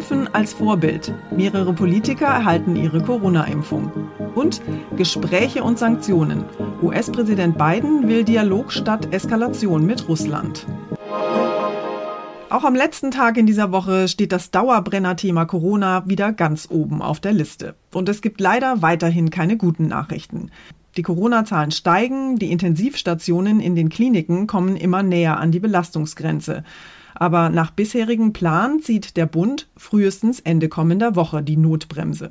Impfen als Vorbild. Mehrere Politiker erhalten ihre Corona-Impfung. Und Gespräche und Sanktionen. US-Präsident Biden will Dialog statt Eskalation mit Russland. Auch am letzten Tag in dieser Woche steht das Dauerbrenner-Thema Corona wieder ganz oben auf der Liste. Und es gibt leider weiterhin keine guten Nachrichten. Die Corona-Zahlen steigen, die Intensivstationen in den Kliniken kommen immer näher an die Belastungsgrenze. Aber nach bisherigem Plan zieht der Bund frühestens Ende kommender Woche die Notbremse.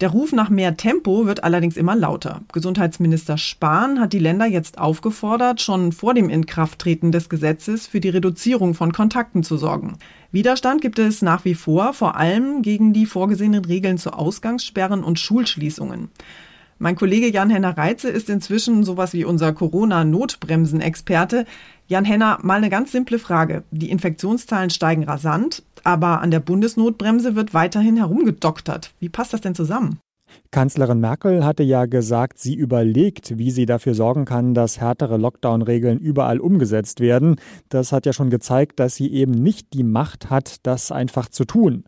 Der Ruf nach mehr Tempo wird allerdings immer lauter. Gesundheitsminister Spahn hat die Länder jetzt aufgefordert, schon vor dem Inkrafttreten des Gesetzes für die Reduzierung von Kontakten zu sorgen. Widerstand gibt es nach wie vor, vor allem gegen die vorgesehenen Regeln zu Ausgangssperren und Schulschließungen. Mein Kollege Jan-Henner Reitze ist inzwischen sowas wie unser Corona-Notbremsen-Experte. Jan-Henner, mal eine ganz simple Frage. Die Infektionszahlen steigen rasant, aber an der Bundesnotbremse wird weiterhin herumgedoktert. Wie passt das denn zusammen? Kanzlerin Merkel hatte ja gesagt, sie überlegt, wie sie dafür sorgen kann, dass härtere Lockdown-Regeln überall umgesetzt werden. Das hat ja schon gezeigt, dass sie eben nicht die Macht hat, das einfach zu tun.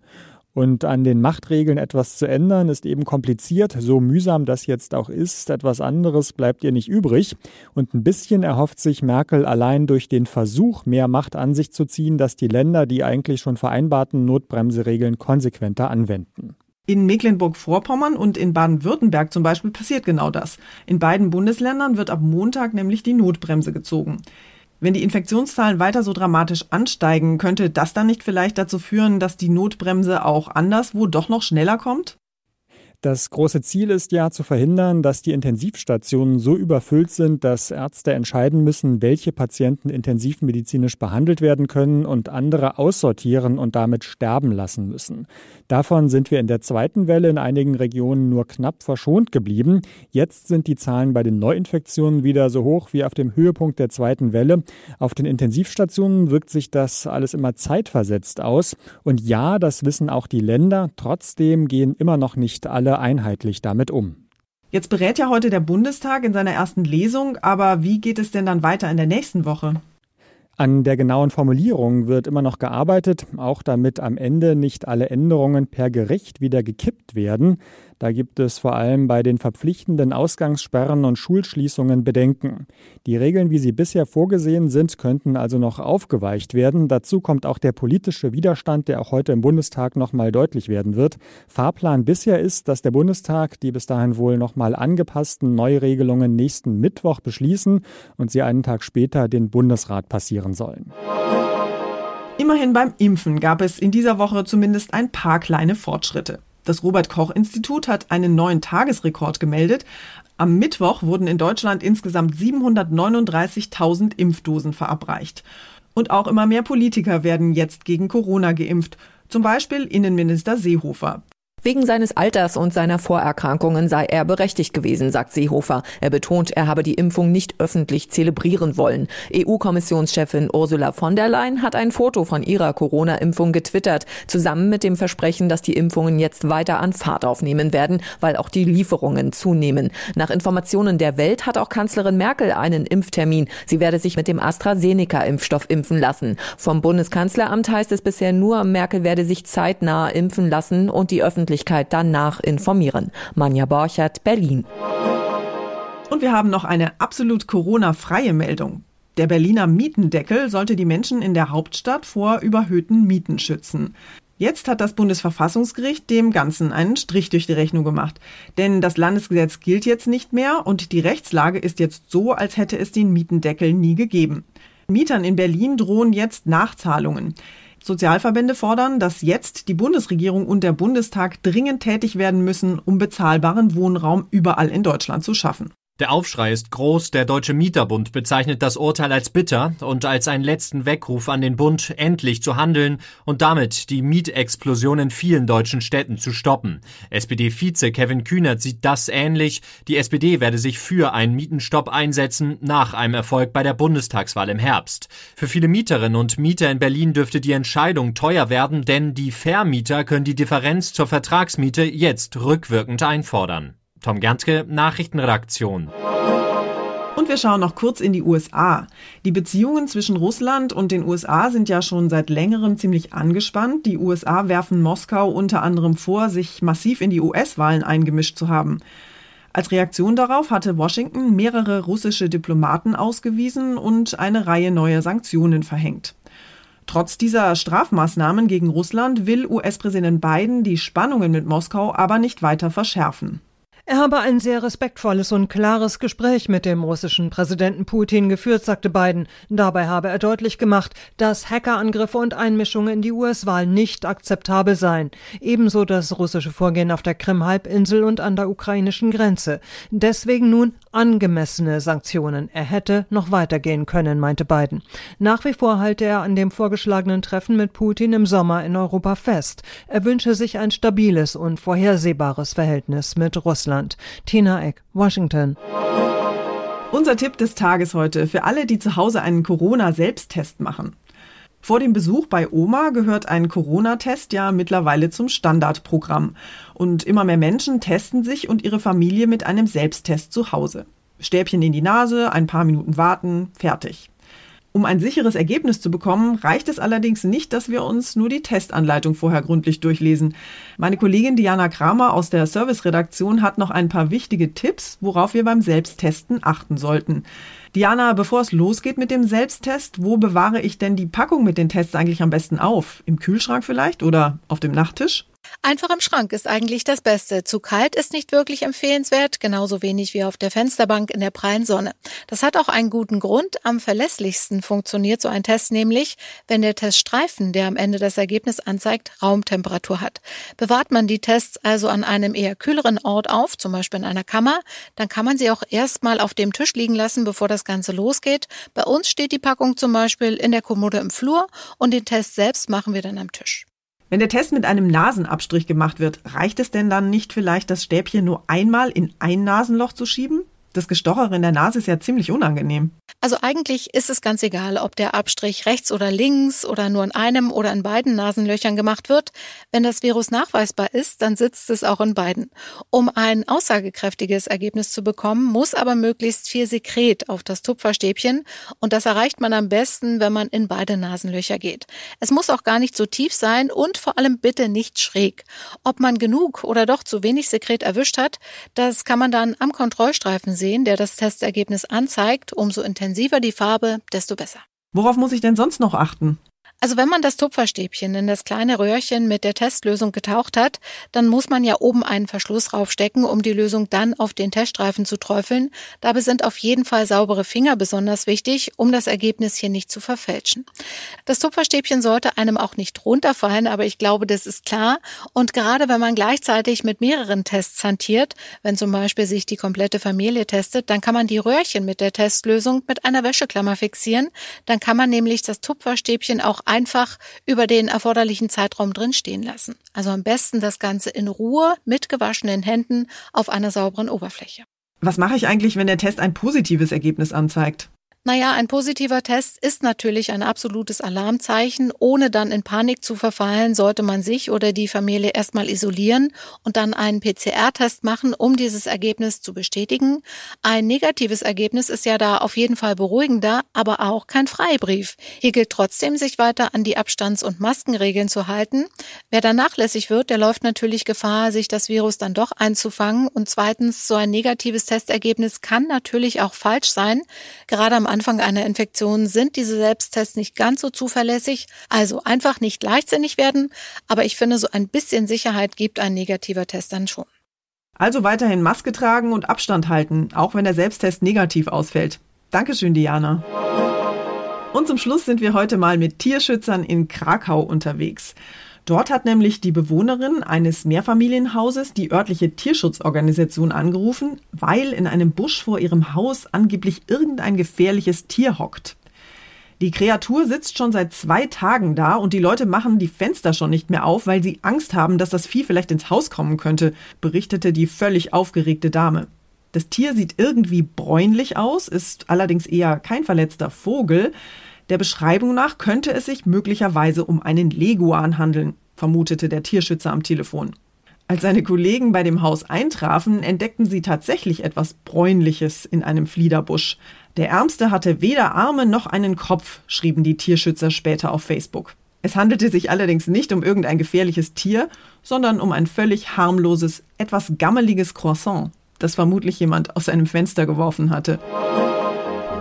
Und an den Machtregeln etwas zu ändern, ist eben kompliziert. So mühsam das jetzt auch ist, etwas anderes bleibt ihr nicht übrig. Und ein bisschen erhofft sich Merkel allein durch den Versuch, mehr Macht an sich zu ziehen, dass die Länder die eigentlich schon vereinbarten Notbremseregeln konsequenter anwenden. In Mecklenburg-Vorpommern und in Baden-Württemberg zum Beispiel passiert genau das. In beiden Bundesländern wird ab Montag nämlich die Notbremse gezogen. Wenn die Infektionszahlen weiter so dramatisch ansteigen, könnte das dann nicht vielleicht dazu führen, dass die Notbremse auch anderswo doch noch schneller kommt? Das große Ziel ist ja zu verhindern, dass die Intensivstationen so überfüllt sind, dass Ärzte entscheiden müssen, welche Patienten intensivmedizinisch behandelt werden können und andere aussortieren und damit sterben lassen müssen. Davon sind wir in der zweiten Welle in einigen Regionen nur knapp verschont geblieben. Jetzt sind die Zahlen bei den Neuinfektionen wieder so hoch wie auf dem Höhepunkt der zweiten Welle. Auf den Intensivstationen wirkt sich das alles immer zeitversetzt aus. Und ja, das wissen auch die Länder. Trotzdem gehen immer noch nicht alle einheitlich damit um. Jetzt berät ja heute der Bundestag in seiner ersten Lesung, aber wie geht es denn dann weiter in der nächsten Woche? An der genauen Formulierung wird immer noch gearbeitet, auch damit am Ende nicht alle Änderungen per Gericht wieder gekippt werden. Da gibt es vor allem bei den verpflichtenden Ausgangssperren und Schulschließungen Bedenken. Die Regeln, wie sie bisher vorgesehen sind, könnten also noch aufgeweicht werden. Dazu kommt auch der politische Widerstand, der auch heute im Bundestag noch mal deutlich werden wird. Fahrplan bisher ist, dass der Bundestag die bis dahin wohl noch mal angepassten Neuregelungen nächsten Mittwoch beschließen und sie einen Tag später den Bundesrat passieren sollen. Immerhin beim Impfen gab es in dieser Woche zumindest ein paar kleine Fortschritte. Das Robert Koch Institut hat einen neuen Tagesrekord gemeldet. Am Mittwoch wurden in Deutschland insgesamt 739.000 Impfdosen verabreicht. Und auch immer mehr Politiker werden jetzt gegen Corona geimpft. Zum Beispiel Innenminister Seehofer. Wegen seines Alters und seiner Vorerkrankungen sei er berechtigt gewesen, sagt Seehofer. Er betont, er habe die Impfung nicht öffentlich zelebrieren wollen. EU-Kommissionschefin Ursula von der Leyen hat ein Foto von ihrer Corona-Impfung getwittert, zusammen mit dem Versprechen, dass die Impfungen jetzt weiter an Fahrt aufnehmen werden, weil auch die Lieferungen zunehmen. Nach Informationen der Welt hat auch Kanzlerin Merkel einen Impftermin. Sie werde sich mit dem AstraZeneca-Impfstoff impfen lassen. Vom Bundeskanzleramt heißt es bisher nur, Merkel werde sich zeitnah impfen lassen und die Öffentlichkeit Öffentlichkeit danach informieren. Manja Borchert, Berlin. Und wir haben noch eine absolut Corona-freie Meldung. Der Berliner Mietendeckel sollte die Menschen in der Hauptstadt vor überhöhten Mieten schützen. Jetzt hat das Bundesverfassungsgericht dem Ganzen einen Strich durch die Rechnung gemacht. Denn das Landesgesetz gilt jetzt nicht mehr und die Rechtslage ist jetzt so, als hätte es den Mietendeckel nie gegeben. Mietern in Berlin drohen jetzt Nachzahlungen. Sozialverbände fordern, dass jetzt die Bundesregierung und der Bundestag dringend tätig werden müssen, um bezahlbaren Wohnraum überall in Deutschland zu schaffen. Der Aufschrei ist groß. Der Deutsche Mieterbund bezeichnet das Urteil als bitter und als einen letzten Weckruf an den Bund, endlich zu handeln und damit die Mietexplosion in vielen deutschen Städten zu stoppen. SPD-Vize Kevin Kühnert sieht das ähnlich. Die SPD werde sich für einen Mietenstopp einsetzen nach einem Erfolg bei der Bundestagswahl im Herbst. Für viele Mieterinnen und Mieter in Berlin dürfte die Entscheidung teuer werden, denn die Vermieter können die Differenz zur Vertragsmiete jetzt rückwirkend einfordern. Tom Gernske, Nachrichtenredaktion. Und wir schauen noch kurz in die USA. Die Beziehungen zwischen Russland und den USA sind ja schon seit längerem ziemlich angespannt. Die USA werfen Moskau unter anderem vor, sich massiv in die US-Wahlen eingemischt zu haben. Als Reaktion darauf hatte Washington mehrere russische Diplomaten ausgewiesen und eine Reihe neuer Sanktionen verhängt. Trotz dieser Strafmaßnahmen gegen Russland will US-Präsident Biden die Spannungen mit Moskau aber nicht weiter verschärfen. Er habe ein sehr respektvolles und klares Gespräch mit dem russischen Präsidenten Putin geführt, sagte Biden. Dabei habe er deutlich gemacht, dass Hackerangriffe und Einmischungen in die US-Wahl nicht akzeptabel seien. Ebenso das russische Vorgehen auf der Krim-Halbinsel und an der ukrainischen Grenze. Deswegen nun angemessene Sanktionen. Er hätte noch weitergehen können, meinte Biden. Nach wie vor halte er an dem vorgeschlagenen Treffen mit Putin im Sommer in Europa fest. Er wünsche sich ein stabiles und vorhersehbares Verhältnis mit Russland. Tina Eck, Washington. Unser Tipp des Tages heute für alle, die zu Hause einen Corona-Selbsttest machen. Vor dem Besuch bei Oma gehört ein Corona-Test ja mittlerweile zum Standardprogramm. Und immer mehr Menschen testen sich und ihre Familie mit einem Selbsttest zu Hause. Stäbchen in die Nase, ein paar Minuten warten, fertig. Um ein sicheres Ergebnis zu bekommen, reicht es allerdings nicht, dass wir uns nur die Testanleitung vorher gründlich durchlesen. Meine Kollegin Diana Kramer aus der Serviceredaktion hat noch ein paar wichtige Tipps, worauf wir beim Selbsttesten achten sollten. Diana, bevor es losgeht mit dem Selbsttest, wo bewahre ich denn die Packung mit den Tests eigentlich am besten auf? Im Kühlschrank vielleicht oder auf dem Nachttisch? Einfach im Schrank ist eigentlich das Beste. Zu kalt ist nicht wirklich empfehlenswert, genauso wenig wie auf der Fensterbank in der prallen Sonne. Das hat auch einen guten Grund. Am verlässlichsten funktioniert so ein Test nämlich, wenn der Teststreifen, der am Ende das Ergebnis anzeigt, Raumtemperatur hat. Bewahrt man die Tests also an einem eher kühleren Ort auf, zum Beispiel in einer Kammer, dann kann man sie auch erstmal auf dem Tisch liegen lassen, bevor das Ganze losgeht. Bei uns steht die Packung zum Beispiel in der Kommode im Flur und den Test selbst machen wir dann am Tisch. Wenn der Test mit einem Nasenabstrich gemacht wird, reicht es denn dann nicht vielleicht, das Stäbchen nur einmal in ein Nasenloch zu schieben? Das Gestochere in der Nase ist ja ziemlich unangenehm. Also eigentlich ist es ganz egal, ob der Abstrich rechts oder links oder nur in einem oder in beiden Nasenlöchern gemacht wird. Wenn das Virus nachweisbar ist, dann sitzt es auch in beiden. Um ein aussagekräftiges Ergebnis zu bekommen, muss aber möglichst viel Sekret auf das Tupferstäbchen und das erreicht man am besten, wenn man in beide Nasenlöcher geht. Es muss auch gar nicht so tief sein und vor allem bitte nicht schräg. Ob man genug oder doch zu wenig Sekret erwischt hat, das kann man dann am Kontrollstreifen sehen, der das Testergebnis anzeigt. Umso intensiver die Farbe, desto besser. Worauf muss ich denn sonst noch achten? Also wenn man das Tupferstäbchen in das kleine Röhrchen mit der Testlösung getaucht hat, dann muss man ja oben einen Verschluss raufstecken, um die Lösung dann auf den Teststreifen zu träufeln. Dabei sind auf jeden Fall saubere Finger besonders wichtig, um das Ergebnis hier nicht zu verfälschen. Das Tupferstäbchen sollte einem auch nicht runterfallen, aber ich glaube, das ist klar. Und gerade wenn man gleichzeitig mit mehreren Tests hantiert, wenn zum Beispiel sich die komplette Familie testet, dann kann man die Röhrchen mit der Testlösung mit einer Wäscheklammer fixieren. Dann kann man nämlich das Tupferstäbchen auch einfach über den erforderlichen Zeitraum drin stehen lassen. Also am besten das Ganze in Ruhe mit gewaschenen Händen auf einer sauberen Oberfläche. Was mache ich eigentlich, wenn der Test ein positives Ergebnis anzeigt? Naja, ein positiver Test ist natürlich ein absolutes Alarmzeichen. Ohne dann in Panik zu verfallen, sollte man sich oder die Familie erstmal isolieren und dann einen PCR-Test machen, um dieses Ergebnis zu bestätigen. Ein negatives Ergebnis ist ja da auf jeden Fall beruhigender, aber auch kein Freibrief. Hier gilt trotzdem, sich weiter an die Abstands- und Maskenregeln zu halten. Wer da nachlässig wird, der läuft natürlich Gefahr, sich das Virus dann doch einzufangen. Und zweitens, so ein negatives Testergebnis kann natürlich auch falsch sein. Gerade am Anfang einer Infektion sind diese Selbsttests nicht ganz so zuverlässig. Also einfach nicht leichtsinnig werden, aber ich finde, so ein bisschen Sicherheit gibt ein negativer Test dann schon. Also weiterhin Maske tragen und Abstand halten, auch wenn der Selbsttest negativ ausfällt. Dankeschön, Diana. Und zum Schluss sind wir heute mal mit Tierschützern in Krakau unterwegs. Dort hat nämlich die Bewohnerin eines Mehrfamilienhauses die örtliche Tierschutzorganisation angerufen, weil in einem Busch vor ihrem Haus angeblich irgendein gefährliches Tier hockt. Die Kreatur sitzt schon seit zwei Tagen da und die Leute machen die Fenster schon nicht mehr auf, weil sie Angst haben, dass das Vieh vielleicht ins Haus kommen könnte, berichtete die völlig aufgeregte Dame. Das Tier sieht irgendwie bräunlich aus, ist allerdings eher kein verletzter Vogel, der Beschreibung nach könnte es sich möglicherweise um einen Leguan handeln, vermutete der Tierschützer am Telefon. Als seine Kollegen bei dem Haus eintrafen, entdeckten sie tatsächlich etwas Bräunliches in einem Fliederbusch. Der Ärmste hatte weder Arme noch einen Kopf, schrieben die Tierschützer später auf Facebook. Es handelte sich allerdings nicht um irgendein gefährliches Tier, sondern um ein völlig harmloses, etwas gammeliges Croissant, das vermutlich jemand aus seinem Fenster geworfen hatte.